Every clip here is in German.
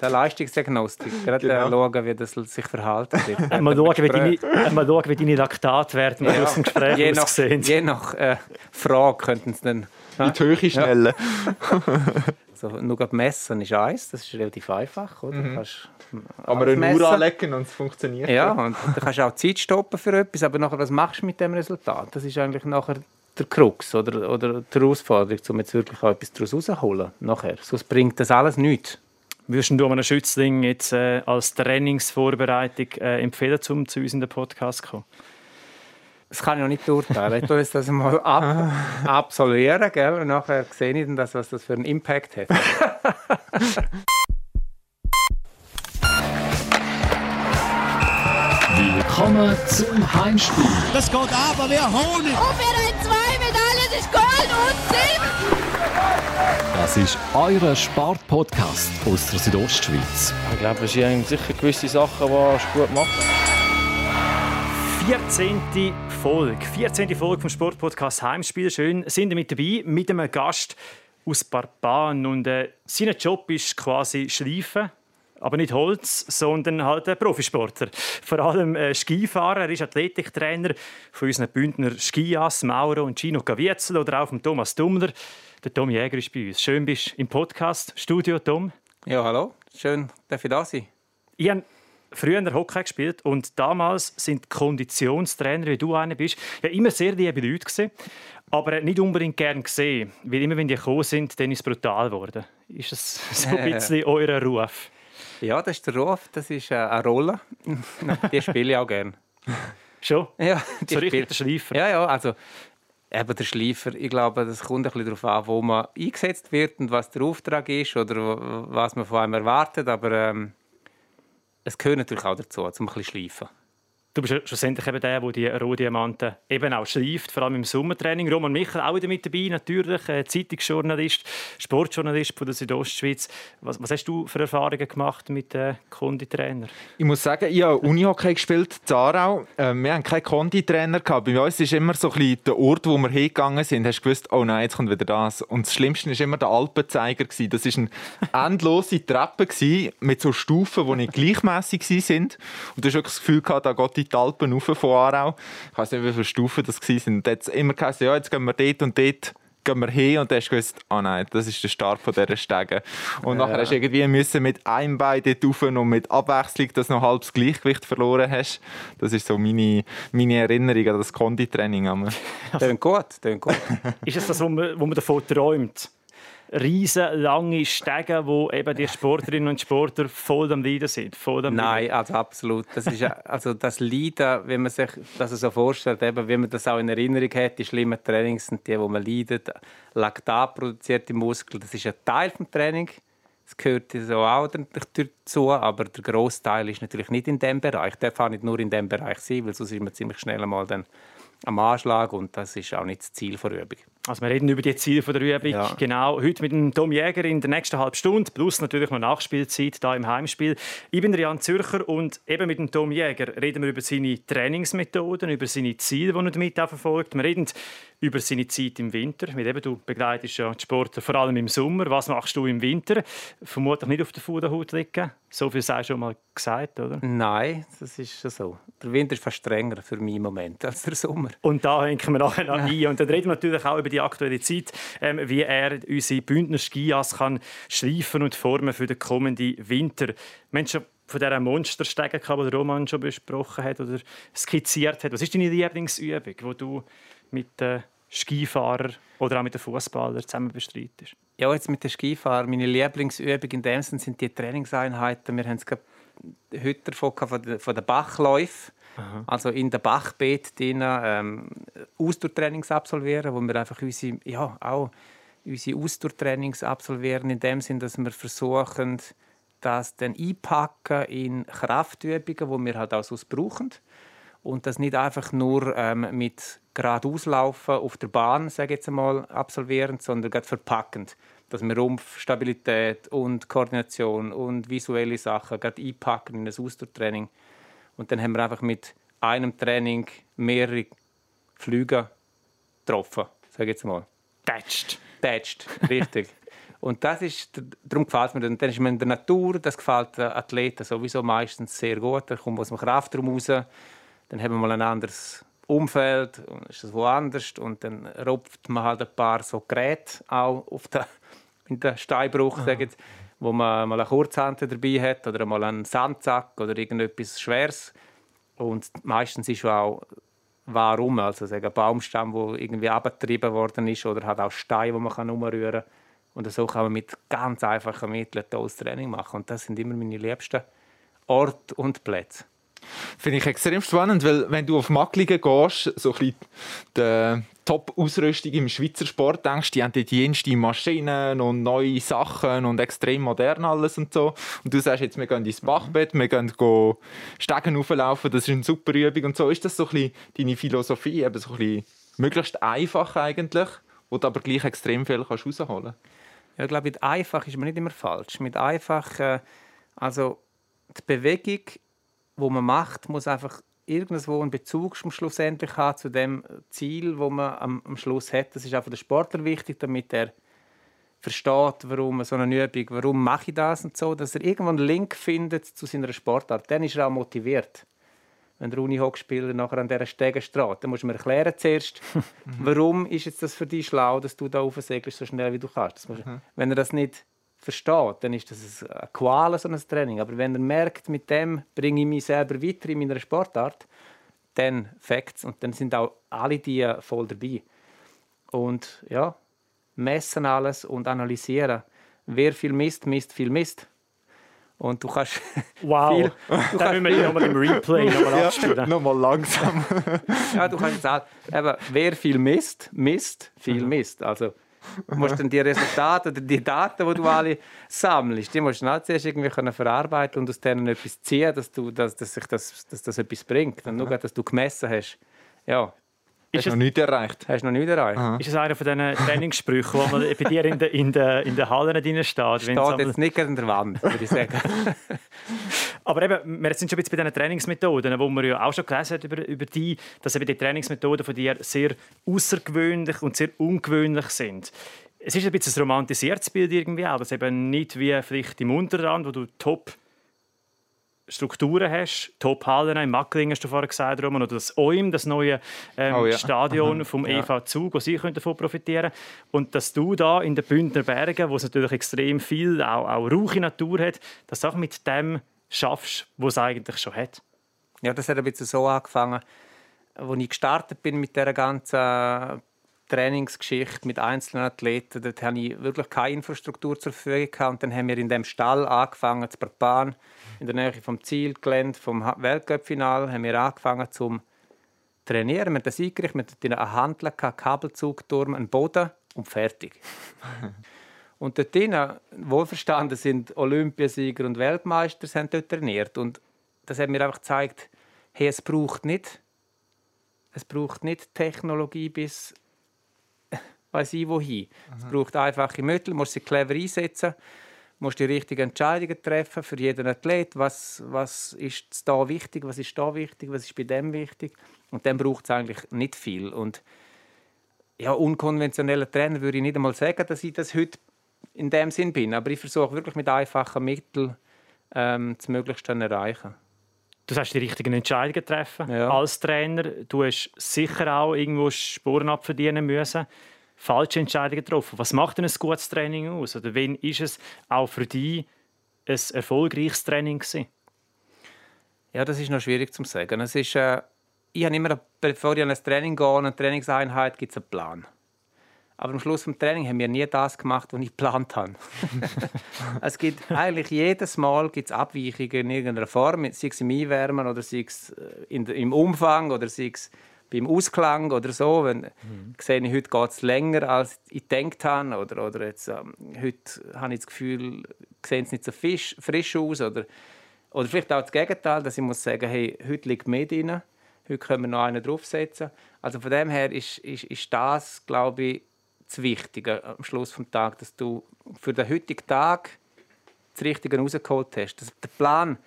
Der Leistungsdiagnostik, gerade genau. schauen, wie das sich verhalten wird. mal, schauen, wie deine, mal schauen, wie deine Laktatwerte ja. Gespräch je aussehen. Nach, je nach äh, Frage könnten sie dann... In die Höhe schnellen. Ja. so, nur messen ist eins, das ist relativ einfach. Oder? Mhm. Kannst Kann man eine Uhr anlegen und es funktioniert. Ja, und du kannst auch Zeit stoppen für etwas, aber nachher, was machst du mit dem Resultat? Das ist eigentlich nachher der Krux oder, oder die Herausforderung, um jetzt wirklich auch etwas daraus rauszuholen. Nachher. Sonst bringt das alles nichts. Würdest du einem Schützling jetzt äh, als Trainingsvorbereitung äh, empfehlen, um zu uns in den Podcast zu kommen? Das kann ich noch nicht beurteilen. Ich tue das mal ab, absolvieren, gell? und nachher sehe ich dann, was das für einen Impact hat. Willkommen zum Heimspiel. Das geht aber, wir holen. Und wir haben zwei Medaillen, das ist Gold und Silber. Das ist euer Sportpodcast aus der Südostschweiz. Ich glaube, es sind sicher gewisse Sachen, die gut macht. 14. Folge. 14. Folge vom Sportpodcast Heimspiel. Schön, sind wir mit dabei mit einem Gast aus Barban. Und äh, sein Job ist quasi Schleifen aber nicht Holz, sondern halt ein Profisportler. Vor allem äh, Skifahrer. Er ist Athletiktrainer von unseren Bündner Skias, Mauro und Gino Gavietzel oder auch von Thomas Dummler. Der Tom Jäger ist bei uns. Schön bist du im Podcast Studio, Tom. Ja, hallo. Schön, dass ich da sein. Ich habe früher Hockey gespielt und damals sind Konditionstrainer, wie du einer bist, ja immer sehr liebe Leute gewesen, aber nicht unbedingt gern gesehen, weil immer wenn die gekommen sind, dann ist es brutal geworden. Ist das so ein bisschen euer Ruf? Ja, das ist der Ruf, das ist äh, eine Rolle. die spiele ich auch gerne. Schon? Ja, die so richtig Schleifer. Ja, ja, also eben der Schleifer, ich glaube, das kommt ein bisschen darauf an, wo man eingesetzt wird und was der Auftrag ist oder was man von einem erwartet, aber ähm, es gehört natürlich auch dazu, um ein bisschen schleifen. Du bist schlussendlich eben der, der die Rohdiamanten eben auch schleift, vor allem im Sommertraining. Roman Michel auch wieder mit dabei, natürlich, äh, Zeitungsjournalist, Sportjournalist von der Südostschweiz. Was, was hast du für Erfahrungen gemacht mit den äh, Konditrainer? Ich muss sagen, ich habe Unihockey gespielt, Zarau. Äh, wir haben keinen Konditrainer gehabt. Bei uns ist immer so ein bisschen der Ort, wo wir hingegangen sind, hast du gewusst, oh nein, jetzt kommt wieder das. Und das Schlimmste war immer der Alpenzeiger. Das war eine endlose Treppe mit so Stufen, die nicht gleichmäßig waren. Und du hast wirklich das Gefühl gehabt, da geht die Alpen rauf von Aarau. Ich weiß nicht, wie viele Stufen das waren. Und jetzt immer gesagt, ja, jetzt gehen wir dort und dort gehen wir hin und dann hast du gewusst, ah oh nein, das ist der Start von dieser Stege. Und ja. nachher hast du irgendwie müssen mit einem Bein dort rauf und mit Abwechslung, dass du noch halbes Gleichgewicht verloren hast. Das ist so meine, meine Erinnerung an das Konditraining. Tönt gut, tönt gut. ist es das, wo man, wo man davon träumt? Riesenlange Stege, wo eben die Sportlerinnen und Sportler voll am Leiden sind? Voll am Nein, also absolut. Das ist also das Leiden, wenn man sich das so vorstellt, eben, wie man das auch in Erinnerung hat, die schlimmen Trainings sind die, wo man leidet. Laktat produziert im Muskel, das ist ein Teil des Trainings. Das gehört so auch dazu, aber der Großteil ist natürlich nicht in dem Bereich. Der darf nicht nur in dem Bereich sein, weil sonst ist man ziemlich schnell einmal dann am Anschlag und das ist auch nicht das Ziel der Übung. Also wir reden über die Ziele der Übung. Ja. Genau. Heute mit dem Tom Jäger in der nächsten halben Stunde, plus natürlich noch Nachspielzeit da im Heimspiel. Ich bin Jan Zürcher und eben mit dem Tom Jäger reden wir über seine Trainingsmethoden, über seine Ziele, die er damit verfolgt. Wir reden über seine Zeit im Winter. Mit eben, du begleitest ja die Sportler vor allem im Sommer. Was machst du im Winter? Vermutlich nicht auf der Fuderhaut liegen. So viel sei schon mal gesagt, oder? Nein, das ist schon so. Der Winter ist fast strenger für mich im Moment als der Sommer. Und da hängen wir nachher noch ein. Und dann reden wir natürlich auch über die aktuelle Zeit, ähm, wie er unsere Bündner Skias kann schleifen und formen für den kommenden Winter. Menschen von dieser Monsterstege, die Roman schon besprochen hat oder skizziert hat. Was ist deine Lieblingsübung, die du mit den Skifahrern oder auch mit den Fußballern zusammen bestreitest? Ja, jetzt mit den Skifahrern. Meine Lieblingsübung in dem Sinne sind die Trainingseinheiten. Wir haben es heute davon von den Bachläufen. Aha. Also in der Bachbeet drin, ähm, Ausdauertrainings absolvieren, wo wir einfach unsere, ja, auch unsere Ausdauertrainings absolvieren, in dem Sinne, dass wir versuchen, das dann einpacken in Kraftübungen, wo wir halt auch so brauchen. Und das nicht einfach nur ähm, mit geradeauslaufen auf der Bahn, sage jetzt einmal, absolvieren, sondern gerade verpackend. Dass wir Rumpfstabilität und Koordination und visuelle Sachen gerade einpacken in ein Ausdauertraining. Und dann haben wir einfach mit einem Training mehrere Flüge getroffen, sage ich jetzt mal. Tätscht. Tätscht, richtig. Und das ist, darum gefällt mir. Und dann ist man in der Natur, das gefällt den Athleten sowieso meistens sehr gut. Da kommt aus dem Kraftraum raus, dann haben wir mal ein anderes Umfeld, und ist das woanders und dann rupft man halt ein paar so Geräte auch auf der, in den Steinbruch, sagen, wo man mal eine Kurzhand dabei hat oder mal einen Sandsack oder irgendetwas Schweres. Und meistens ist auch warum, also sagen, ein Baumstamm, der irgendwie abgetrieben worden ist oder hat auch Steine, die man umrühren kann. Und so kann man mit ganz einfachen Mitteln tolles Training machen. Und das sind immer meine liebsten Orte und Plätze. Finde ich extrem spannend, weil wenn du auf Macklingen gehst, so ein die Top-Ausrüstung im Schweizer Sport denkst, die haben die jenste Maschinen und neue Sachen und extrem modern alles und so. Und du sagst jetzt, wir gehen ins Bachbett, wir gehen Stegen auflaufen, das ist eine super Übung und so. Ist das so ein bisschen deine Philosophie, eben so ein bisschen möglichst einfach eigentlich, wo du aber gleich extrem viel kannst rausholen kannst? Ja, ich glaube, mit einfach ist man nicht immer falsch. Mit einfach, äh, also die Bewegung wo man macht, muss einfach irgendwo einen Bezug schlussendlich haben zu dem Ziel, wo man am, am Schluss hat. Das ist auch für den Sportler wichtig, damit er versteht, warum so eine Übung, warum mache ich das und so, dass er irgendwo einen Link findet zu seiner Sportart. Dann ist er auch motiviert. Wenn der Unihockspieler nachher an dieser Stege steht, dann musst du mir erklären zuerst, warum ist jetzt das für dich schlau, dass du da aufsegelst so schnell wie du kannst. Musst, mhm. Wenn er das nicht versteht, dann ist das eine Qual, so ein Training. Aber wenn er merkt, mit dem bringe ich mich selber weiter in meiner Sportart, dann Facts und dann sind auch alle die voll dabei. Und ja, messen alles und analysieren. Wer viel misst, misst viel Mist. Und du kannst. Wow! viel, du dann müssen wir nochmal im Replay nochmal abspielen. Ja, nochmal langsam. ja, du kannst sagen, eben, wer viel misst, misst viel mhm. Mist. Also, Du musst dann die Resultate oder die Daten, die du alle sammelst, die musst du dann zuerst irgendwie verarbeiten und aus denen etwas ziehen, dass, du, dass, dass, sich das, dass das etwas bringt. Und nur, dass du gemessen hast. Ja, Hast du noch nichts erreicht? Hast du noch nichts erreicht? Aha. Ist das einer von diesen Trainingssprüchen, die man bei dir in den in der, in der Hallen drin steht? Steht jetzt nicht an der Wand, würde ich sagen. Aber eben, wir sind schon ein bisschen bei diesen Trainingsmethoden, wo man ja auch schon gelesen hat über, über die, dass eben die Trainingsmethoden von dir sehr außergewöhnlich und sehr ungewöhnlich sind. Es ist ein bisschen ein romantisiertes Bild irgendwie auch, dass eben nicht wie vielleicht im Unterrand, wo du top Strukturen hast, Top-Hallen, in Macklingen hast du vorher gesagt, Roman, oder das OIM, das neue ähm, oh, ja. Stadion vom ja. EV Zug, wo sie davon profitieren können. Und dass du da in den Bündner Bergen, wo es natürlich extrem viel, auch, auch rauche Natur hat, das auch mit dem schaffst, was es eigentlich schon hat. Ja, das hat ein bisschen so angefangen, als ich gestartet bin mit dieser ganzen Trainingsgeschichte mit einzelnen Athleten. Dort hatte ich wirklich keine Infrastruktur zur Verfügung. Und dann haben wir in dem Stall angefangen, zu Barban, in der Nähe vom Zielgelände, vom Weltcup-Final, haben wir angefangen zu trainieren. Wir haben das eingerichtet, wir hatten eine Handel, einen Kabelzugturm, einen Boden und fertig. und dort drinnen, wohlverstanden sind Olympiasieger und Weltmeister, haben dort trainiert. Und das hat mir einfach gezeigt, hey, es braucht nicht es braucht nicht Technologie bis weiß ich wohin. Mhm. Es braucht einfache Mittel, man muss sie clever einsetzen, muss die richtigen Entscheidungen treffen für jeden Athlet. Was, was ist da wichtig, was ist da wichtig, was ist bei dem wichtig. Und dann braucht es eigentlich nicht viel. Und ja, unkonventioneller Trainer würde ich nicht einmal sagen, dass ich das heute in dem Sinn bin. Aber ich versuche wirklich mit einfachen Mitteln ähm, das Möglichste zu erreichen. Du hast die richtigen Entscheidungen treffen ja. als Trainer. Du hast sicher auch irgendwo Spuren abverdienen müssen falsche Entscheidungen getroffen. Was macht denn ein gutes Training aus? Oder wann ist es auch für dich ein erfolgreiches Training gewesen? Ja, das ist noch schwierig zu sagen. Es ist, äh, ich habe immer, bevor ich an ein Training gehe, eine Trainingseinheit, gibt es einen Plan. Aber am Schluss des Training haben wir nie das gemacht, was ich geplant habe. es gibt eigentlich jedes Mal gibt's Abweichungen in irgendeiner Form, sei es im Einwärmen oder sei es äh, in, im Umfang oder sei es beim Ausklang oder so, wenn mhm. sehe ich, heute geht es länger, als ich gedacht habe, oder, oder jetzt, ähm, heute habe ich das Gefühl, sehen es nicht so frisch, frisch aus, oder, oder vielleicht auch das Gegenteil, dass ich muss sagen, hey, heute liegt mehr drin, heute können wir noch einen draufsetzen. Also von dem her ist, ist, ist das, glaube ich, das Wichtige am Schluss des Tages, dass du für den heutigen Tag das Richtige rausgeholt hast. Das, der Plan,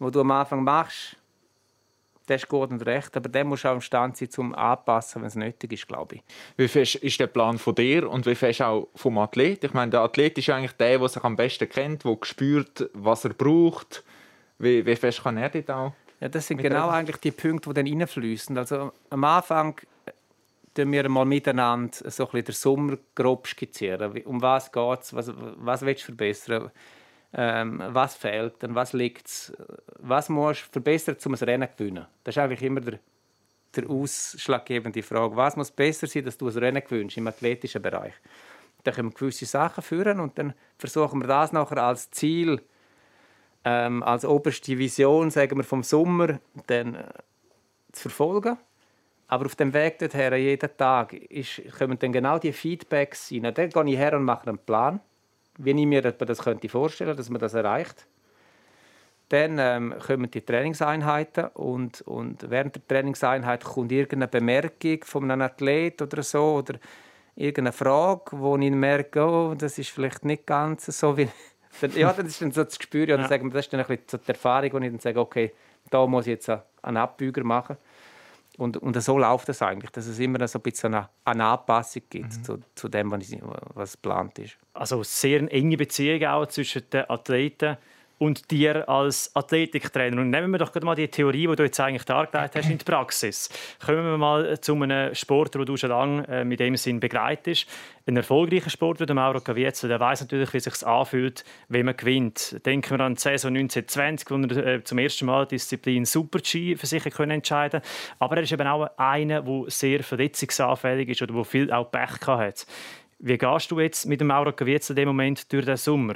den du am Anfang machst, das ist gut und recht, aber der muss auch imstande sein, zum anpassen, wenn es nötig ist, glaube ich. Wie fest ist der Plan von dir und wie fest auch vom Athlet? Ich meine, der Athlet ist eigentlich der, der sich am besten kennt, der spürt, was er braucht. Wie, wie fest kann er das auch? Ja, das sind genau eigentlich die Punkte, die dann reinfließen. Also am Anfang tun wir mal miteinander so ein bisschen den Sommer grob skizzieren. Um was geht es? Was, was willst du verbessern? Ähm, was fehlt? An was liegt? Was musst du verbessern, um ein Rennen zu gewinnen? Das ist eigentlich immer der, der ausschlaggebende Frage. Was muss besser sein, dass du ein Rennen gewinnst im athletischen Bereich? Dann können wir gewisse Sachen führen und dann versuchen wir das nachher als Ziel, ähm, als oberste Vision, sagen wir, vom Sommer dann, äh, zu verfolgen aber auf dem Weg dorthin, jeden Tag, ist, kommen dann genau die Feedbacks rein. Dann gehe ich her und mache einen Plan, wie ich mir das könnte vorstellen dass man das erreicht. Dann ähm, kommen die Trainingseinheiten und, und während der Trainingseinheit kommt irgendeine Bemerkung von einem Athlet oder so oder irgendeine Frage, wo ich merke, oh, das ist vielleicht nicht ganz so wie... ja, das ist dann so das Gespür, ja. das ist dann ein bisschen so die Erfahrung, wo ich dann sage, okay, da muss ich jetzt einen Abbüger machen. Und, und so läuft es eigentlich, dass es immer so ein bisschen eine, eine Anpassung gibt mhm. zu, zu dem, was, was geplant ist. Also sehr enge Beziehung auch zwischen den Athleten und dir als Athletiktrainer. Und nehmen wir doch mal die Theorie, die du jetzt eigentlich dargelegt hast, in die Praxis. Kommen wir mal zu einem Sportler, den du schon lange äh, mit dem Sinn begleitest. Ein erfolgreicher Sportler, der Mauro Caviezel, der weiß natürlich, wie es sich anfühlt, wenn man gewinnt. Denken wir an die Saison 1920, wo er äh, zum ersten Mal die Disziplin Super-G für sich können entscheiden Aber er ist eben auch einer, der sehr verletzungsanfällig ist oder der viel auch Pech hat. Wie gehst du jetzt mit dem Mauro Caviezel in dem Moment durch den Sommer?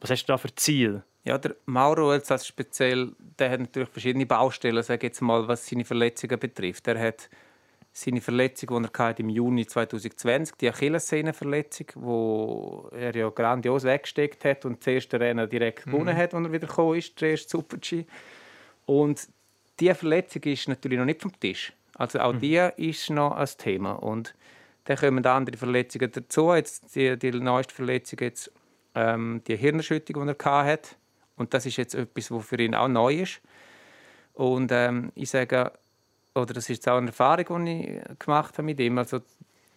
Was hast du da für Ziel? Ja, der Mauro jetzt als speziell, der hat natürlich verschiedene Baustellen, sage jetzt mal, was seine Verletzungen betrifft. Er hat seine Verletzung, die er im Juni 2020 die Achillessehnenverletzung, wo er ja grandios weggesteckt hat und das erste Rennen direkt mhm. gewonnen hat, als er wieder gekommen ist, der erste Super-G. Und diese Verletzung ist natürlich noch nicht vom Tisch. Also auch mhm. die ist noch ein Thema. Und dann kommen andere Verletzungen dazu. Jetzt die, die neueste Verletzung, jetzt, ähm, die Hirnerschüttung, die er hatte und das ist jetzt etwas, was für ihn auch neu ist. Und ähm, ich sage, oder das ist jetzt auch eine Erfahrung, die ich gemacht habe mit ihm. Also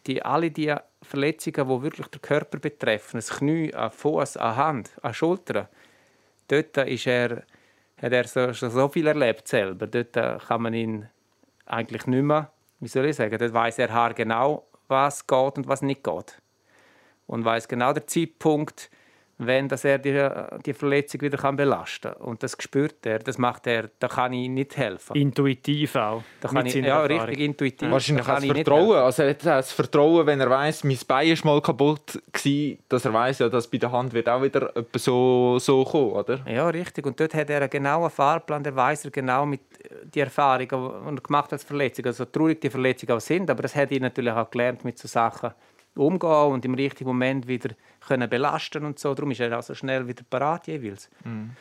die, alle die Verletzungen, die wirklich den Körper betreffen, das Knie, an Fuß, an Hand, an Schultern, dort ist er, hat er so, so viel erlebt selber. Dort kann man ihn eigentlich nicht mehr, wie soll ich sagen, dort weiß er genau, was geht und was nicht geht. Und weiß genau den Zeitpunkt, wenn dass er die, die Verletzung wieder kann belasten kann. Und das spürt er, das macht er, da kann ich nicht helfen. Intuitiv auch. Da kann ich, ja, Erfahrung. richtig intuitiv. Wahrscheinlich kann das Vertrauen. Also er hat das Vertrauen, wenn er weiß, mein Bein ist mal kaputt war, dass er weiß, ja, dass bei der Hand wird auch wieder so, so kommen, oder? Ja, richtig. Und dort hat er einen genauen Fahrplan, der weiß er genau mit die Erfahrung, die er gemacht hat als Verletzung. Also traurig die Verletzungen auch sind, aber das hat er natürlich auch gelernt mit so Sachen umgehen und im richtigen Moment wieder können belasten und so. Darum ist er auch so schnell wieder parat jeweils. Mhm.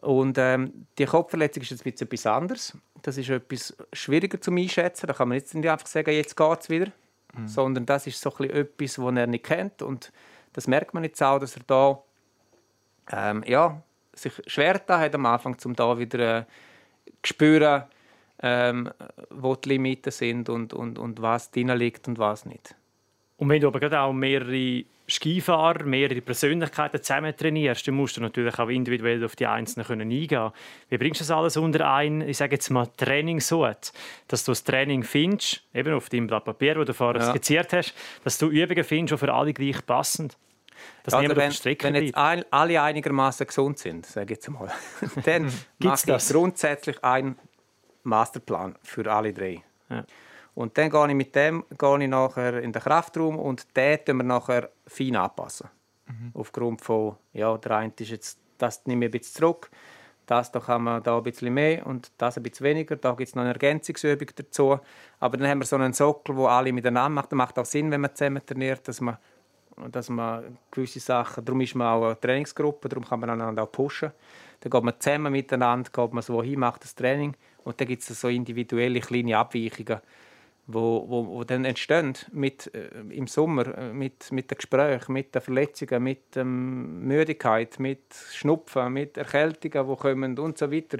Und ähm, die Kopfverletzung ist jetzt etwas anderes. Das ist etwas schwieriger zu einschätzen. Da kann man jetzt nicht einfach sagen, jetzt geht es wieder. Mhm. Sondern das ist so etwas, das er nicht kennt. Und das merkt man jetzt auch, dass er da ähm, ja, sich schwer da hat am Anfang, um da wieder äh, spüren, ähm, wo die Limiten sind und, und, und was drin liegt und was nicht. Und wenn du aber gerade auch mehrere Skifahrer, mehrere Persönlichkeiten zusammen trainierst, dann musst du natürlich auch individuell auf die Einzelnen können eingehen Wie bringst du das alles unter ein, ich sage jetzt mal, Trainingssucht? Dass du das Training findest, eben auf deinem Blatt Papier, das du vorher ja. skizziert hast, dass du Übungen findest, die für alle gleich passend dass also wenn, wenn jetzt ein, alle einigermaßen gesund sind, sage ich jetzt mal, dann gibt es grundsätzlich einen Masterplan für alle drei. Ja. Und dann gehe ich mit dem gehe ich nachher in den Kraftraum und den tun wir nachher fein anpassen. Mhm. Aufgrund von, ja, der eine ist jetzt, das nehme ich ein bisschen zurück, das da kann man da ein bisschen mehr und das ein bisschen weniger. Da gibt es noch eine Ergänzungsübung dazu. Aber dann haben wir so einen Sockel, wo alle miteinander machen. Das macht auch Sinn, wenn man zusammen trainiert, dass man, dass man gewisse Sachen, darum ist man auch eine Trainingsgruppe, darum kann man einander auch pushen. Dann geht man zusammen miteinander, geht man so hin, macht das Training und dann gibt es so individuelle kleine Abweichungen wo, wo, wo dann entstehen mit, äh, im Sommer äh, mit, mit den Gesprächen, mit den Verletzungen, mit ähm, Müdigkeit, mit Schnupfen, mit Erkältungen, die kommen und so weiter.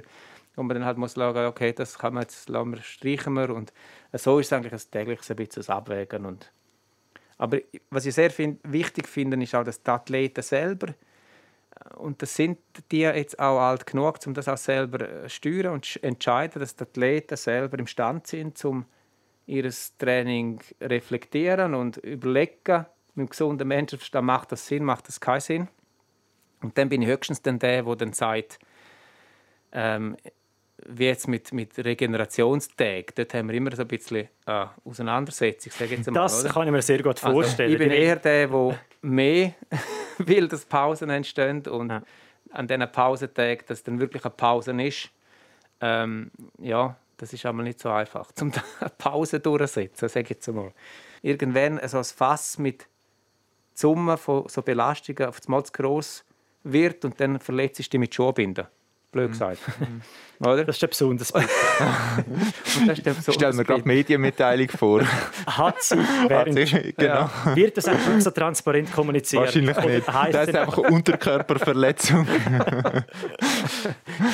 wo man dann halt muss schauen, okay, das kann man jetzt lassen wir, streichen wir und so ist es eigentlich ein tägliches ein bisschen Abwägen und aber was ich sehr find, wichtig finde, ist auch, dass die Athleten selber und das sind die jetzt auch alt genug, um das auch selber zu steuern und entscheiden, dass die Athleten selber imstande sind, um ihr Training reflektieren und überlegen, mit dem gesunden Menschenverstand macht das Sinn, macht das keinen Sinn. Und dann bin ich höchstens dann der, der dann sagt, ähm, wie jetzt mit, mit Regenerationstagen, dort haben wir immer so ein bisschen äh, Auseinandersetzung. Mal, das oder? kann ich mir sehr gut vorstellen. Also, ich bin eher der, der mehr will, dass Pausen entstehen und ja. an diesen Pausentagen, dass dann wirklich eine Pause ist. Ähm, ja, das ist aber nicht so einfach, um eine Pause durchzusetzen, sage ich jetzt mal. Irgendwann so ein Fass mit Summen von so Belastungen auf das Mal zu gross wird und dann verletzt du dich mit Schuhbinden blöd gesagt. Mhm. Oder? Das ist der besonders Bild. Stell mir gerade Medienmitteilung vor. Hat sie, während, Hat sie genau. Ja. Wird das einfach so transparent kommuniziert? Wahrscheinlich nicht. Das ist einfach Unterkörperverletzung.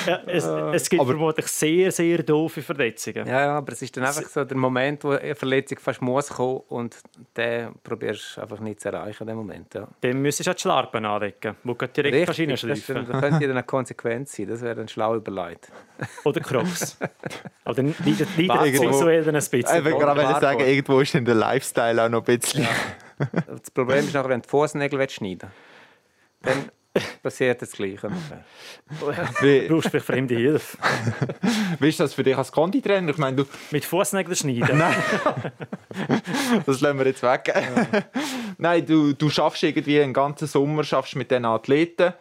ja, es, es, gibt aber, vermutlich sehr, sehr doofe Verletzungen. Ja, ja, aber es ist dann einfach so der Moment, wo eine Verletzung fast muss kommen und den probierst du einfach nicht zu erreichen, den Moment. Ja. Dann müsstest du die Schlarpen anlegen, wo du direkt Richtig, kannst reinschleifen Das, das könnte dann eine Konsequenz sein, das wäre dann schlau überlegt. Oder Crocs. Aber dann leidet es sexuell ein bisschen. Ich will gerade sagen, irgendwo ist in der Lifestyle auch noch ein bisschen. Ja. Das Problem ist nachher, wenn du die Fußnägel schneiden dann passiert das Gleiche. Wie, du brauchst vielleicht fremde Hilfe. Wie ist das für dich als Konditrainer? Ich meine, du... Mit Fußnägeln schneiden? Nein. das lassen wir jetzt weg. Ja. Nein, du, du schaffst irgendwie einen ganzen Sommer schaffst mit diesen Athleten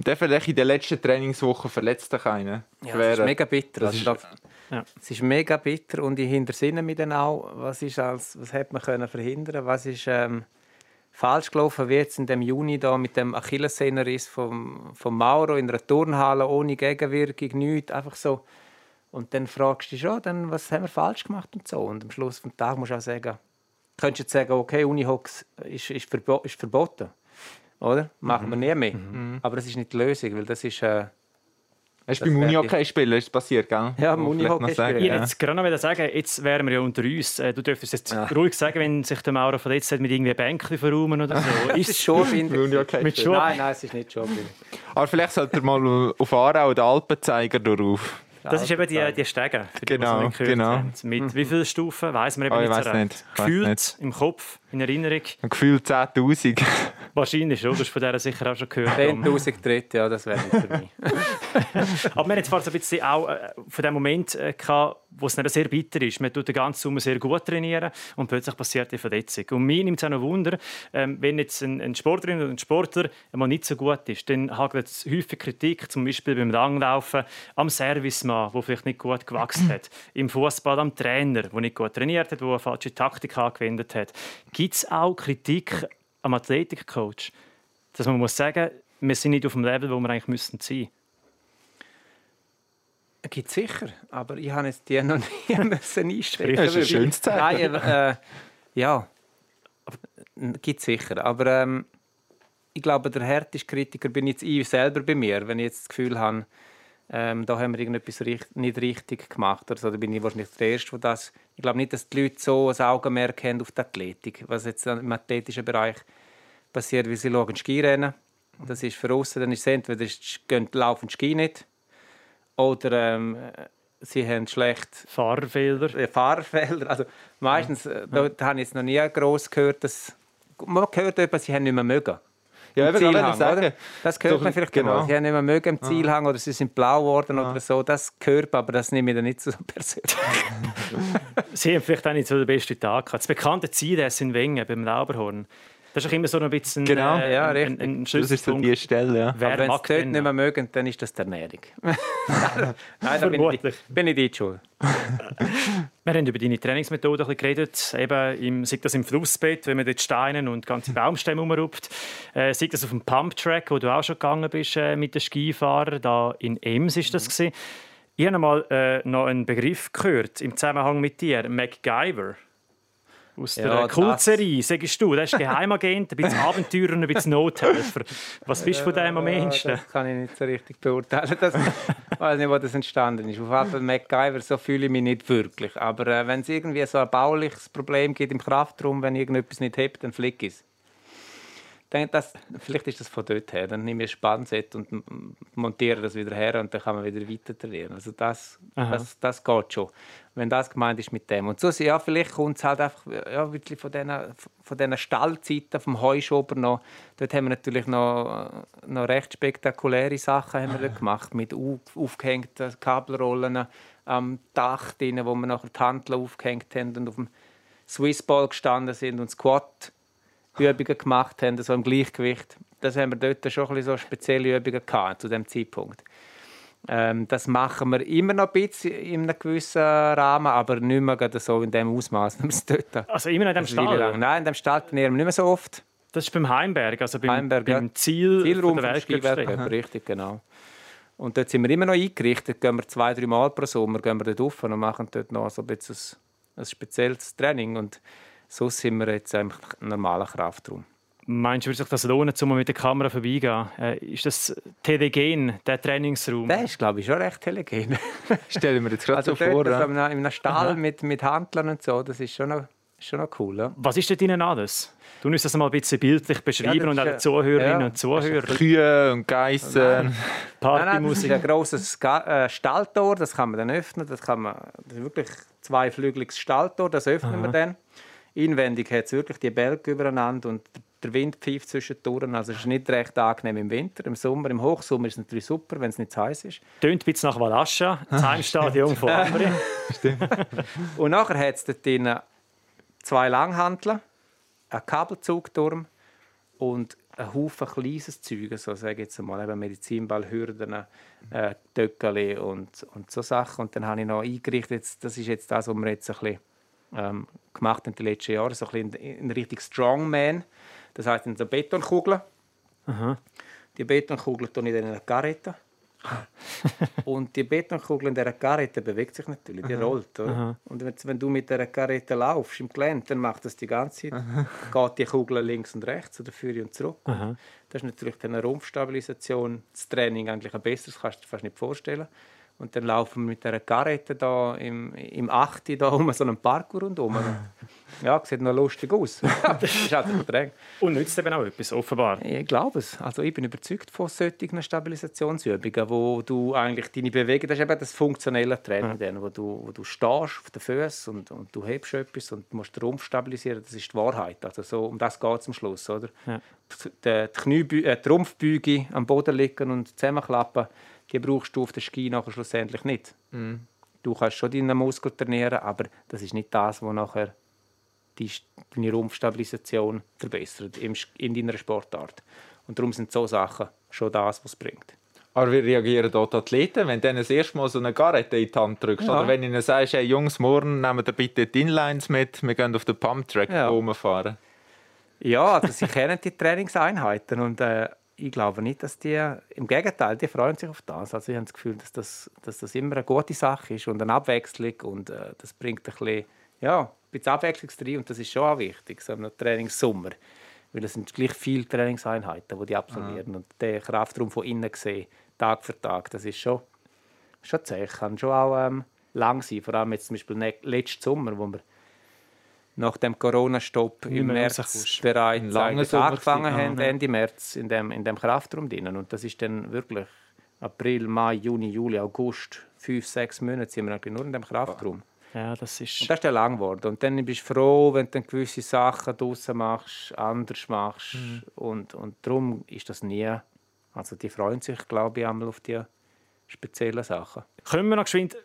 und der vielleicht in der letzten Trainingswoche verletzt dich einen. Ja, das ist mega bitter. Das also, ist, ja. Es ist mega bitter und ich hintersinne mich dann auch, was, ist als, was hat man können verhindern was ist ähm, falsch gelaufen, wie jetzt in dem Juni da mit dem Achillessehnenriss vom, vom Mauro in einer Turnhalle ohne Gegenwirkung, nichts, einfach so. Und dann fragst du dich schon, dann, was haben wir falsch gemacht und so. Und am Schluss des Tages musst du auch sagen, könntest du jetzt sagen, okay, Unihox ist, ist, verbo ist verboten oder? Machen mhm. wir nie mehr. Mhm. Aber das ist nicht die Lösung, weil das ist... Äh, Hast du beim Unihockey-Spielen ist passiert, gell? Ja, beim Unihockey-Spielen. Ich jetzt gerade noch sagen, jetzt wären wir ja unter uns. Äh, du dürftest jetzt ja. ruhig sagen, wenn sich der Maurer verletzt hat mit irgendwie Bänkchen verräumen oder so. ist es schon mit Schub? Nein, nein, es ist nicht schon. Aber vielleicht sollte er mal auf Aarau den Alpenzeiger drauf. Das ist eben die, die Stege, genau, die, genau. Mit mhm. wie vielen Stufen, weiss man eben oh, nicht so nicht. Gefühlt nicht. im Kopf, in Erinnerung. Gefühlt 10'000. Wahrscheinlich schon, du hast von der sicher auch schon gehört. 10'000 Tritte, ja, das wäre nicht für mich. Aber wir haben jetzt so ein bisschen auch äh, von dem Moment äh, gehabt, wo es sehr bitter ist. Man tut den ganzen Sommer sehr gut trainieren und plötzlich passiert die Verletzung. Und mir nimmt es auch noch Wunder, ähm, wenn jetzt ein, ein Sportlerin oder ein Sportler einmal nicht so gut ist, dann hagelt es häufig Kritik, zum Beispiel beim Langlaufen, am Servicemann, der vielleicht nicht gut gewachsen hat, im Fußball am Trainer, der nicht gut trainiert hat, der eine falsche Taktik angewendet hat. Gibt es auch Kritik am Athletikcoach, dass man muss sagen, wir sind nicht auf dem Level, wo wir eigentlich müssten sein Gibt sicher, aber ich habe jetzt die noch nie müssen einstellen. Das ist ein schönes Zeichen. Nein, äh, ja, gibt sicher. Aber ähm, ich glaube, der härteste Kritiker bin jetzt ich selber bei mir, wenn ich jetzt das Gefühl habe, ähm, da haben wir irgendetwas nicht richtig gemacht. Also, da bin ich wahrscheinlich der Erste, der das... Ich glaube nicht, dass die Leute so ein Augenmerk haben auf die Athletik, was jetzt im athletischen Bereich passiert, wie sie schauen Skirennen. Das ist für uns, dann ist es entweder gehen laufen Ski nicht oder ähm, sie haben schlecht Fahrfelder. Äh, Fahrfelder. Also meistens, ja. Äh, da, da habe ich jetzt noch nie groß gehört, dass man dass sie haben nicht mehr mögen. Ja, im Zielhang, sagen. Das hört Doch, man vielleicht genau. Sie haben nicht mehr mögen im Zielhang oder sie sind blau geworden ah. oder so. Das gehört aber das nehme ich dann nicht so persönlich. sie haben vielleicht auch nicht so den besten Tag gehabt. Das bekannte Ziel ist in Wengen beim Lauberhorn. Das ist auch immer so ein bisschen genau, äh, ja, ein, ein, ein Das ist so die Stelle, ja. Wer wenn es dort nicht mehr mögen, dann ist das die Ernährung. Nein, da bin ich, bin ich die schuld. Wir haben über deine Trainingsmethode ein geredet, eben im, sei das im Flussbett, wenn man dort Steine und ganze Baumstämme umruppt, äh, sei das auf dem Pumptrack, wo du auch schon gegangen bist äh, mit den Skifahrern, da in Ems ist das mhm. Ich habe mal äh, noch einen Begriff gehört im Zusammenhang mit dir, MacGyver aus ja, der Kultserie, sagst du, das ist Geheimagent, ein bisschen Abenteurer ein bisschen Nothelfer. Was bist du von dem am ehesten? Das kann ich nicht so richtig beurteilen. Das, weiß nicht, wo das entstanden ist. Auf jeden Fall MacGyver, so fühle ich mich nicht wirklich. Aber äh, wenn es irgendwie so ein bauliches Problem gibt im Kraftraum, wenn irgendetwas nicht hebt, dann fliegt es das, vielleicht ist das von dort her. Dann nehme ich ein Spannset und montiere das wieder her und dann kann man wieder weiter trainieren. Also das, das, das geht schon, wenn das gemeint ist mit dem. Und so, ja, vielleicht kommt es halt einfach ja, wirklich von diesen, von diesen Stallzeiten vom Heuschober noch. Dort haben wir natürlich noch, noch recht spektakuläre Sachen haben wir dort gemacht, mit auf, aufgehängten Kabelrollen am Dach, drin, wo wir nachher die Handel aufgehängt haben und auf dem Swissball gestanden sind und Squat Übungen gemacht haben, so im Gleichgewicht. Das haben wir dort schon ein so spezielle Übungen gehabt, zu dem Zeitpunkt. Ähm, das machen wir immer noch ein bisschen in einem gewissen Rahmen, aber nicht mehr so in dem Ausmaß. Also immer in dem Stall? Nein, in dem Stall trainieren wir nicht mehr so oft. Das ist beim Heimberg, also beim, Heimberg, beim ja. Ziel Zielraum der Weltcup. Richtig, genau. Und dort sind wir immer noch eingerichtet. Gehen wir zwei, drei Mal pro Sommer gehen wir dort rauf und machen dort noch so ein, bisschen ein, ein spezielles Training. Und so sind wir jetzt einfach normaler Kraftraum. Meinst du, würde sich das lohnen, um mit der Kamera vorbeigehen? Äh, ist das telegen, der Trainingsraum? Der ist, glaube ich, schon recht telegen. Stellen wir jetzt gerade also so vor. Ja. in einem Stall mit, mit Handlern und so, das ist schon noch, schon noch cool. Ja? Was ist dort Ihnen alles? Du musst das mal ein bisschen bildlich beschreiben ja, und auch den Zuhörerinnen ja, und Zuhörer. Kühe und Geissen. Partymusik. Das ist ein grosses äh, Stalltor, das kann man dann öffnen. Das, kann man, das ist wirklich ein zweiflügeliges Stalltor, das öffnen Aha. wir dann. Inwendig hat es wirklich die Bälge übereinander und der Wind pfeift zwischendurch. Also es ist nicht recht angenehm im Winter. Im Sommer, im Hochsommer ist es natürlich super, wenn es nicht zu heiß ist. Tönt ein bisschen nach Valascha, das Heimstadion von Ambri. und nachher hat es dort drin zwei Langhanteln, einen Kabelzugturm und ein Haufen kleines Zeug, so sage ich jetzt mal, eben Medizinball, Hürden, äh, Töckeli und, und so Sachen. Und dann habe ich noch eingerichtet, das ist jetzt das, was wir jetzt ein bisschen ähm, gemacht in den letzten Jahren, so ein bisschen in, in Richtung Strongman. Das heißt in so Betonkugeln. Aha. Die Betonkugeln tue ich dann in eine Garette. und die Betonkugel in dieser Garette bewegt sich natürlich, die Aha. rollt. Oder? Und wenn, wenn, du mit dieser Garette laufst im Gelände, dann macht das die ganze Zeit. Aha. Geht die Kugel links und rechts oder führe und zurück. Und das ist natürlich eine Rumpfstabilisation, das Training eigentlich ein besseres, kannst du dir fast nicht vorstellen. Und dann laufen wir mit dieser Garette da im, im 8. da um so einen Parkour rundherum. ja, sieht noch lustig aus. das ist halt Verträge. Und nützt eben auch etwas, offenbar. Ich glaube es. Also ich bin überzeugt von solchen Stabilisationsübungen, wo du eigentlich deine Bewegung, das ist eben das funktionelle Training, ja. wo, du, wo du stehst auf den Füßen und, und du hebst etwas und musst den Rumpf stabilisieren. Das ist die Wahrheit. Also so, um das geht es am Schluss. Oder? Ja. Die, die, die, äh, die Rumpfbeuge am Boden liegen und zusammenklappen, die brauchst du auf der Ski nachher schlussendlich nicht. Mhm. Du kannst schon deinen Muskel trainieren, aber das ist nicht das, was nachher deine Rumpfstabilisation verbessert in deiner Sportart. Und darum sind so Sachen schon das, was es bringt. Aber wie reagieren dort Athleten, wenn du das erste Mal so eine Garette in die Hand drückst? Ja. Oder wenn du ihnen sagst, hey Jungs, morgen nehmen wir bitte die Inlines mit, wir gehen auf den Pumptrack ja. rumfahren? Ja, also sie kennen die Trainingseinheiten und äh, ich glaube nicht, dass die, im Gegenteil, die freuen sich auf das. Also ich habe das Gefühl, dass das, dass das immer eine gute Sache ist und eine Abwechslung und äh, das bringt ein bisschen, ja, ein bisschen Abwechslung rein und das ist schon auch wichtig, so ein Trainingssummer. Weil es sind gleich viele Trainingseinheiten, die die absolvieren. Mhm. Und der Kraftraum von innen gesehen, Tag für Tag, das ist schon, schon zäh. Kann schon auch ähm, lang sein. Vor allem jetzt zum Beispiel letzten Sommer, wo wir nach dem Corona-Stopp im März bereits angefangen haben, Ende März in dem, in dem Kraftraum drinnen. Und das ist dann wirklich April, Mai, Juni, Juli, August, fünf, sechs Monate sind wir eigentlich nur in dem Kraftraum. Ja, das ist... Und das ist dann lang geworden. Und dann bist du froh, wenn du dann gewisse Sachen draußen machst, anders machst. Mhm. Und, und darum ist das nie... Also die freuen sich, glaube ich, einmal auf die speziellen Sachen. Können wir noch geschwind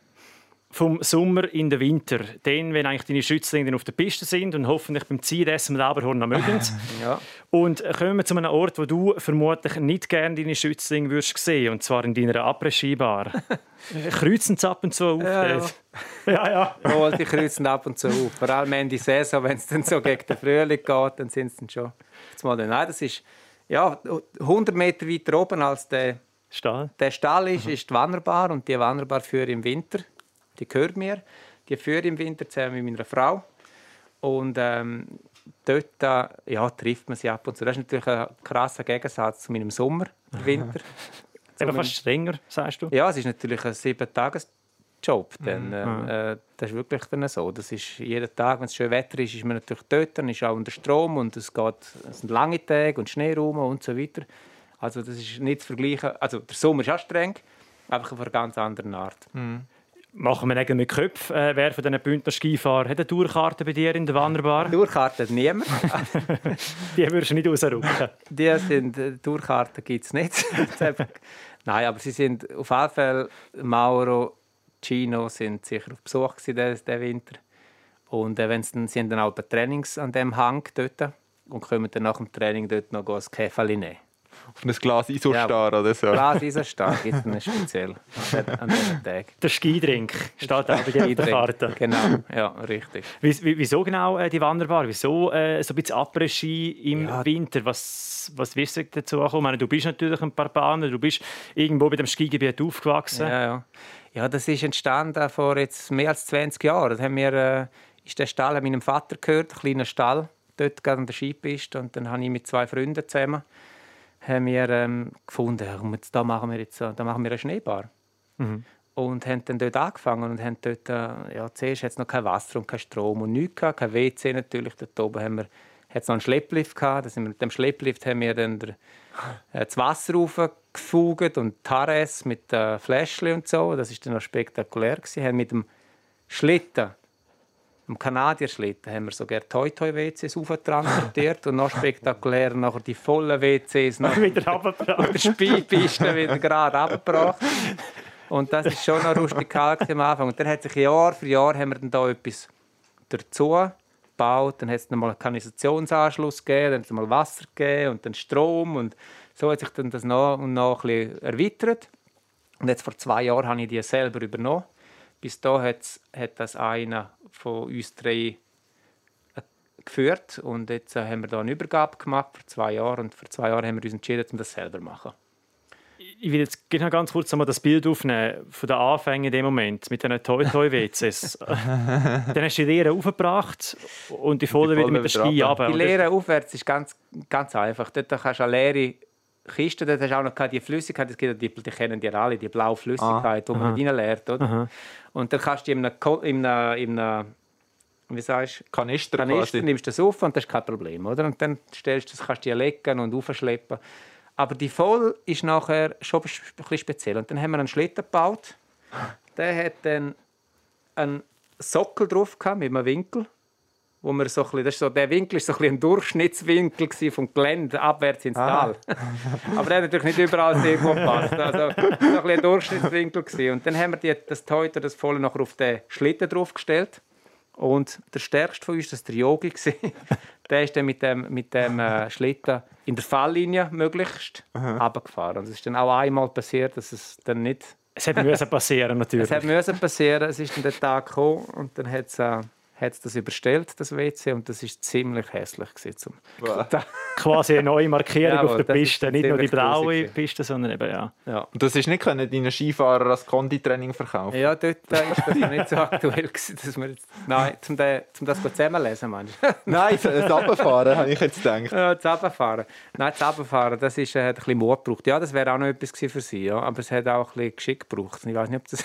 vom Sommer in den Winter. Dann, wenn eigentlich deine Schützlinge auf der Piste sind und hoffentlich beim Ziehen dessen Leberhorn noch mögen. ja. Und kommen wir zu einem Ort, wo du vermutlich nicht gerne deine Schützlinge würdest sehen, und zwar in deiner Après-Ski-Bar. kreuzen sie ab und zu auf? Ja, ja. ja, ja. Die kreuzen ab und zu auf. Vor allem Ende Saison, wenn es dann so gegen den Frühling geht, dann sind sie dann schon. Nein, das ist ja, 100 Meter weiter oben als der Stall, der Stall ist, ist die Wanderbar und die Wanderbar führt im Winter die gehört mir. Die führe im Winter zusammen mit meiner Frau. Und ähm, dort ja, trifft man sie ab und zu. Das ist natürlich ein krasser Gegensatz zu meinem Sommer, Winter. Um- fast strenger, sagst du? Ja, es ist natürlich ein sieben-Tages-Job. Dann, ähm, äh, das ist wirklich dann so. Das ist jeden Tag, wenn es schön Wetter ist, ist man natürlich dort, dann ist auch unter Strom und es, geht, es sind lange Tage und Schneeraum und so weiter. Also das ist nicht zu vergleichen. Also der Sommer ist auch streng, einfach auf einer ganz anderen Art. Machen wir Nägel mit Köpfen. Äh, wer von diesen Bündner Skifahrern hat eine Tourkarte bei dir in der Wanderbar? Hat niemand. Die würdest du nicht rausrücken. Die sind, äh, Durchkarten gibt es nicht. Nein, aber sie sind auf jeden Fall, Mauro, Gino sind sicher auf Besuch diesen, Winter. Und äh, wenn's dann, sie haben dann auch Trainings an dem Hang dort und können dann nach dem Training dort noch ein Käferli nehmen. Auf ein Glas Isostar oder so. Glas Eisenstahl gibt es dann speziell an diesen Tagen. Der Skidrink steht auch bei der Karte. Genau, ja, richtig. Wie- wie- Wieso genau äh, die Wanderbar? Wieso äh, so ein bisschen Après-Ski im Ja. Winter? Was, was wirst du dazu kommen? Ich meine, du bist natürlich ein paar Bahnen, du bist irgendwo bei dem Skigebiet aufgewachsen. Ja, ja. ja, das ist entstanden vor jetzt mehr als 20 Jahren. Da haben wir, äh, ist der Stall meinem Vater gehört, ein kleiner Stall, dort gerade an der Skipiste. Und dann habe ich mit zwei Freunden zusammen haben wir, ähm, gefunden, da machen wir jetzt, äh, da machen wir eine Schneebar. Und haben dann dort angefangen und haben dort, äh, ja, zuerst hat es noch kein Wasser und kein Strom und nichts gehabt, kein WC natürlich. Dort oben haben wir, hat es noch einen Schlepplift gehabt. Da sind wir, mit dem Schlepplift haben wir dann der, äh, das Wasser raufgefugt und Tares mit äh, Fläschchen und so. Das ist dann noch spektakulär gewesen. Haben mit dem Schlitten, dem Kanadierschlitten, haben wir sogar Toy-Toy-WCs transportiert und noch spektakulärer nachher die vollen WCs noch Wieder runtergebracht. der Spielpiste wieder gerade abgebracht. Und das ist schon noch rustikal am Anfang. Und dann hat sich Jahr für Jahr haben wir dann da etwas dazu gebaut. Dann hat es mal einen Kanalisationsanschluss gegeben, dann hat es mal Wasser gegeben und dann Strom. Und so hat sich dann das noch und noch ein bisschen erweitert. Und jetzt vor zwei Jahren habe ich die selber übernommen. Bis da hat's- hat das einer von uns drei äh, geführt. Und jetzt äh, haben wir da eine Übergabe gemacht vor zwei Jahren. Und vor zwei Jahren haben wir uns entschieden, um das selber zu machen. Ich will jetzt gerne ganz kurz einmal das Bild aufnehmen von den Anfängen in dem Moment mit diesen Toy-Toy-WCs. Dann hast du die Lehre aufgebracht und die Volle wieder mit der Ski runter. Die Lehre aufwärts ist ganz, ganz einfach. Dort kannst du eine leere Kiste, dort hast du auch noch die Flüssigkeit, es gibt die, die kennen die alle, die blaue Flüssigkeit, die man reinleert. Oder? Und dann kannst du in einem, in einem, in einem wie sagst du, Kanister Kanister, quasi. nimmst du das auf und das ist kein Problem. Oder? Und dann stellst du das, kannst du die legen und aufschleppen. Aber die Voll ist nachher schon ein bisschen speziell. Und dann haben wir einen Schlitten gebaut. Der hat dann einen Sockel drauf gehabt, mit einem Winkel. Wo wir so ein bisschen, das ist so, der Winkel war so ein, bisschen ein Durchschnittswinkel vom Gelände abwärts ins Tal. Aber der hat natürlich nicht überall sehr gut gepasst. Also, so ein, ein Durchschnittswinkel. Gewesen. Und dann haben wir die, das Teuter, das Volle, nachher auf den Schlitten draufgestellt. Und der stärkste von uns, das war der Yogi. der ist dann mit dem, mit dem äh, Schlitten in der Falllinie möglichst runtergefahren. Und es ist dann auch einmal passiert, dass es dann nicht... Es hätte müssen passieren natürlich. Es hat müssen passieren, es ist dann der Tag gekommen und dann hat es, äh, hat es das überstellt, das WC, und das ist ziemlich hässlich gewesen. Zum Quasi eine neue Markierung Jawohl, auf der Piste. Nicht nur die blaue. Piste, sondern eben ja. ja. Und das ist nicht können deinen Skifahrer als Konditraining verkaufen. Ja, dort ist das nicht so aktuell gewesen, dass wir jetzt... Nein, zum, de, zum das zusammenlesen, meinst du? Nein, das Runterfahren, habe ich jetzt gedacht. Ja, das Runterfahren. Nein, das Runterfahren, das ist, äh, hat ein bisschen Mut gebraucht. Ja, das wäre auch noch etwas gewesen für sie, ja. aber es hat auch ein bisschen Geschick gebraucht. Ich weiß nicht, ob das,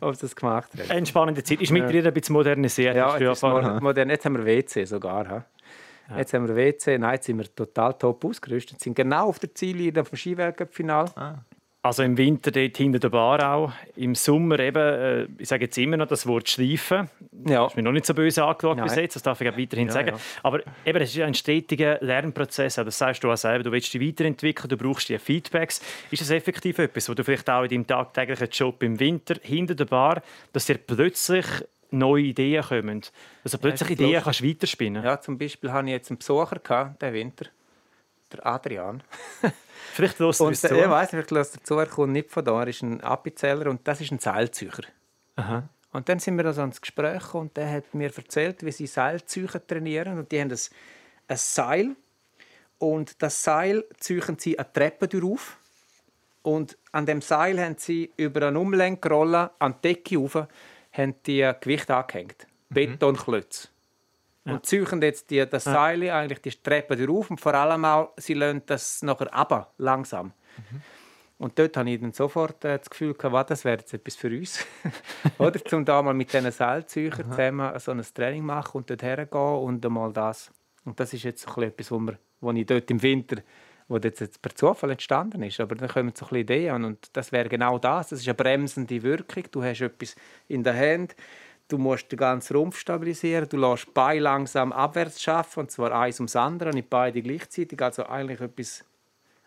ob das gemacht hat. Eine spannende Zeit. Ist mittlerweile ein bisschen modernisiert. Ja, jetzt, mo- modern. jetzt haben wir WC sogar. hä? Jetzt haben wir WC. Nein, jetzt sind wir total top ausgerüstet. sind genau auf der Ziellinie vom Skiweltcup-Final. Also im Winter dort hinter der Bar auch. Im Sommer eben, äh, ich sage jetzt immer noch das Wort schleifen. Ja. Das ist mir noch nicht so böse angeschaut bis jetzt, das darf ich auch weiterhin sagen. ja. Aber eben, es ist ein stetiger Lernprozess. Das sagst du auch selber. Du willst dich weiterentwickeln, du brauchst die Feedbacks. Ist das effektiv etwas, wo du vielleicht auch in deinem tagtäglichen Job im Winter hinter der Bar, dass dir plötzlich neue Ideen kommen? Dass du plötzlich Ideen kannst weiterspinnen ja, zum Beispiel hatte ich jetzt einen Besucher gehabt, den Winter. Der Adrian. Vielleicht lässt uns der, zu. ich weiss ich lasse dazu, er kommt nicht von da. Er ist ein Appenzeller und das ist ein Seilzücher. Und dann sind wir also ans Gespräch gekommen und der hat mir erzählt, wie sie Seilzücher trainieren. Und die haben ein, ein Seil und das Seil züchen sie eine Treppe auf. Und an dem Seil haben sie über eine Umlenkrolle an die Decke rauf, haben die Gewicht angehängt. Betonklötze. Und züchen jetzt die, das Seil, eigentlich die Treppe auf und vor allem auch, sie lassen das nachher runter, langsam. Und dort habe ich dann sofort äh, das Gefühl gehabt, das wäre jetzt etwas für uns. Oder zum da mal mit diesen Seilzeugen zusammen so ein Training machen und dort hergehen und einmal das. Und das ist jetzt so etwas, wo, wir, wo ich dort im Winter, wo das jetzt per Zufall entstanden ist. Aber dann kommen so ein Ideen und das wäre genau das. Das ist eine bremsende Wirkung. Du hast etwas in der Hand, du musst den ganzen Rumpf stabilisieren, du lässt Bein langsam abwärts schaffen, und zwar eins ums andere, nicht beide gleichzeitig. Also eigentlich etwas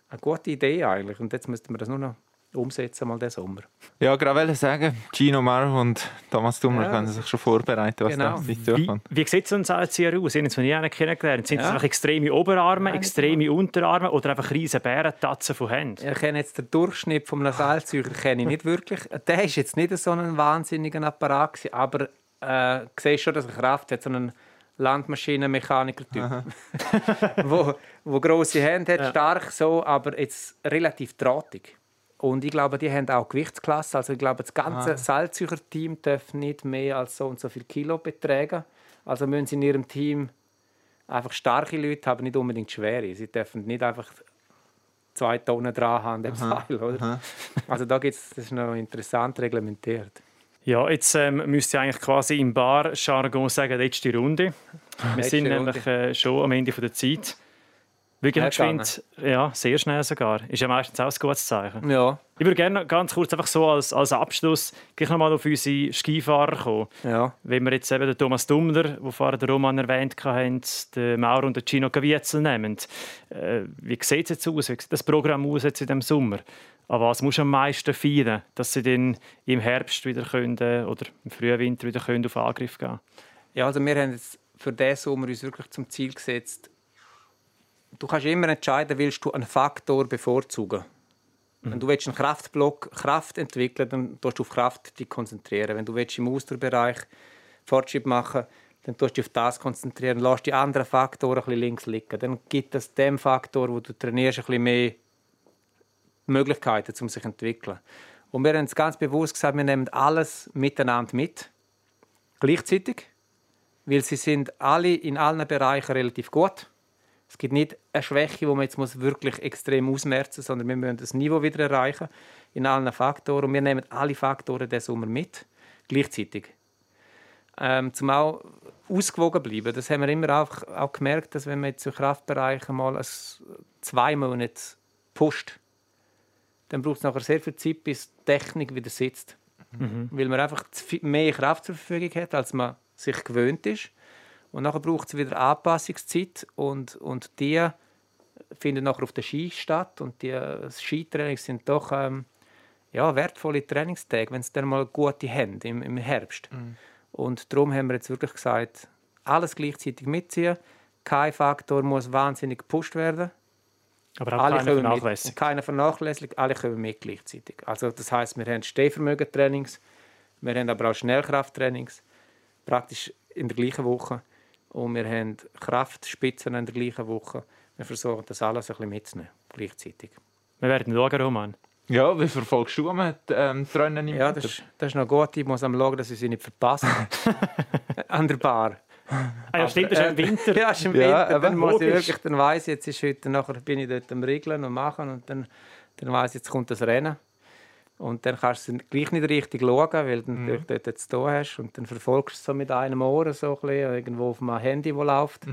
eine gute Idee eigentlich. Und jetzt müssten wir das nur noch umsetzen, mal diesen Sommer. Ja, gerade wollte sagen, Gino Mar und Thomas Dummer Ja. können sich schon vorbereiten, was Genau. da auf dich Wie, wie sieht so ein Seilzieher aus? Ich habe ihn noch nie kennengelernt. Sind Ja. das einfach extreme Oberarme, Nein, extreme Unterarme oder einfach riesige Bärentatzen von Händen? Ich kenne jetzt den Durchschnitt von einem kenne ich nicht wirklich. Der ist jetzt nicht so ein wahnsinniger Apparat, gewesen, aber äh, siehst schon, dass er Kraft hat, so einen Landmaschinenmechaniker-Typ. wo, wo grosse Hände hat, stark so, aber jetzt relativ drahtig. Und ich glaube, die haben auch Gewichtsklasse. Also ich glaube, das ganze Seilzeuger-Team darf nicht mehr als so und so viel Kilo betragen. Also müssen sie in ihrem Team einfach starke Leute haben, nicht unbedingt schwere. Sie dürfen nicht einfach zwei Tonnen dran haben am Seil. Oder? Also da gibt's, das ist noch interessant reglementiert. Ja, jetzt ähm, müsst ihr eigentlich quasi im Bar-Jargon sagen, letzte Runde. Wir Letzte sind Runde. nämlich äh, schon am Ende der Zeit. Wirklich geschwind. Ja, sehr schnell sogar. Ist ja meistens auch ein gutes Zeichen. Ja, Ich würde gerne ganz kurz einfach so als, als Abschluss gleich nochmal auf unsere Skifahrer kommen. ja. Wenn wir jetzt eben den Thomas Dummler, wo vorher der Roman erwähnt haben, den Mauro und den Gino Gavietzel nehmen, äh, wie sieht es jetzt aus? Wie sieht das Programm aus jetzt in diesem Sommer? An was muss am meisten feiern, dass sie dann im Herbst wieder können, äh, oder im Frühwinter wieder können auf Angriff gehen Ja, also wir haben jetzt für diesen Sommer uns wirklich zum Ziel gesetzt, du kannst immer entscheiden, willst du einen Faktor bevorzugen. Wenn du willst einen Kraftblock Kraft entwickeln dann tust du auf Kraft dich konzentrieren. Wenn du willst im Ausdauerbereich Fortschritt machen dann tust du dich auf das konzentrieren. Lass die anderen Faktoren ein bisschen links liegen. Dann gibt es dem Faktor, wo du trainierst, ein bisschen mehr Möglichkeiten, um sich zu entwickeln. Und wir haben uns ganz bewusst gesagt, wir nehmen alles miteinander mit, gleichzeitig, weil sie sind alle in allen Bereichen relativ gut. Es gibt nicht eine Schwäche, wo man jetzt muss wirklich extrem ausmerzen muss, sondern wir müssen das Niveau wieder erreichen in allen Faktoren. Und wir nehmen alle Faktoren diesen Sommer mit, gleichzeitig. Ähm, zum auch ausgewogen bleiben. Das haben wir immer auch, auch gemerkt, dass wenn man jetzt im Kraftbereich mal zwei Monate pusht, dann braucht es nachher sehr viel Zeit, bis die Technik wieder sitzt. Weil man einfach mehr Kraft zur Verfügung hat, als man sich gewöhnt ist. Und nachher braucht es wieder Anpassungszeit und, und die finden nachher auf der Ski statt und die Skitrainings sind doch ähm, ja, wertvolle Trainingstage, wenn sie dann mal gute haben im, im Herbst. Und darum haben wir jetzt wirklich gesagt, alles gleichzeitig mitziehen. Kein Faktor muss wahnsinnig gepusht werden. Aber auch Alle keine. Vernachlässigung. Keine Vernachlässigung, alle können mit gleichzeitig. Also das heißt, wir haben Stehvermögentrainings, wir haben aber auch Schnellkrafttrainings, praktisch in der gleichen Woche. Und wir haben Kraftspitzen in der gleichen Woche. Wir versuchen das alles ein bisschen mitzunehmen, gleichzeitig. Wir werden schauen, Roman. Ja, wie verfolgst du mit ähm, Rennen im Ja, Winter? das, ist- das ist noch gut. Ich muss am schauen, dass ich sie nicht verpasse. An der Bar. Ah, ja, stimmt, das ist im Winter. Ja, ist im Ja, Winter. eben, dann muss ich wirklich, dann weiss ich, jetzt ist heute, nachher bin ich dort am Regeln und machen und dann, dann weiss ich, jetzt kommt das Rennen. Und dann kannst du gleich nicht richtig schauen, weil du natürlich dort jetzt da hast. Und dann verfolgst du es so mit einem Ohr so ein bisschen, irgendwo auf einem Handy, das läuft.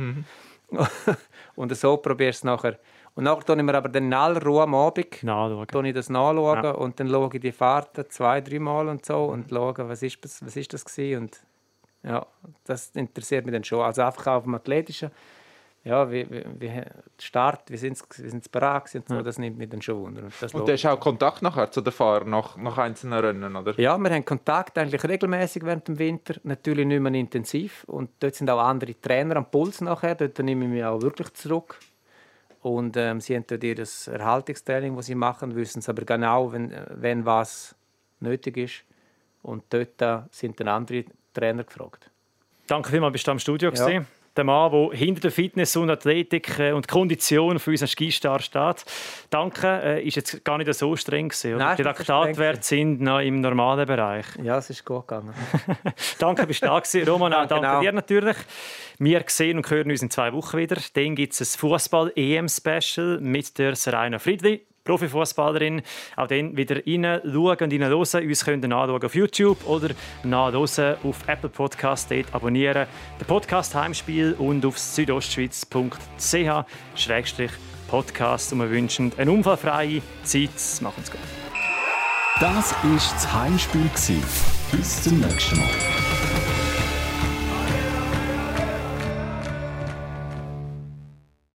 und so probierst du es nachher. Und nachher tue ich mir aber dann in aller Ruhe am Abend Nachschauen. ich das nachschauen Ja. und dann schaue ich die Fahrten zwei, drei Mal und so und schaue, was ist das, was ist das gewesen. und ja, das interessiert mich dann schon. Also einfach auf dem Athletischen, ja, wie der Start, wie sind wie sind's bereit und so, das nimmt mich dann schon wunder. Und, das Und du hast auch Kontakt nachher zu den Fahrern nach, nach einzelnen Rennen, oder? ja, wir haben Kontakt eigentlich regelmäßig während dem Winter, natürlich nicht mehr intensiv. Und dort sind auch andere Trainer am Puls nachher. Dort nehme ich mich auch wirklich zurück. Und ähm, sie haben dort ihr Erhaltungstraining, das sie machen, wissen es aber genau, wenn, wenn was nötig ist. Und dort äh, sind dann andere Trainer gefragt. Danke vielmals, bist du am Studio. Ja. gewesen. Der Mann, der hinter der Fitness und Athletik äh, und Kondition für unseren Skistar steht. Danke, äh, ist jetzt gar nicht so streng gewesen. Oder? Nein, Die Laktatwerte sind noch im normalen Bereich. Ja, es ist gut gegangen. Danke, bist du da gewesen. Roman, auch Danke auch. dir natürlich. Wir sehen und hören uns in zwei Wochen wieder. Dann gibt es ein Fußball-EM-Special mit der Serena Friedli Profifußballerin. Auch dann wieder reinschauen und reinhören. Uns könnt ihr nachschauen auf YouTube oder nachhören auf Apple Podcast. Dort abonnieren. Den Podcast Heimspiel und auf südostschweiz.ch-podcast. Und wir wünschen eine unfallfreie Zeit. Machen Sie gut. Das war das Heimspiel. Bis zum nächsten Mal.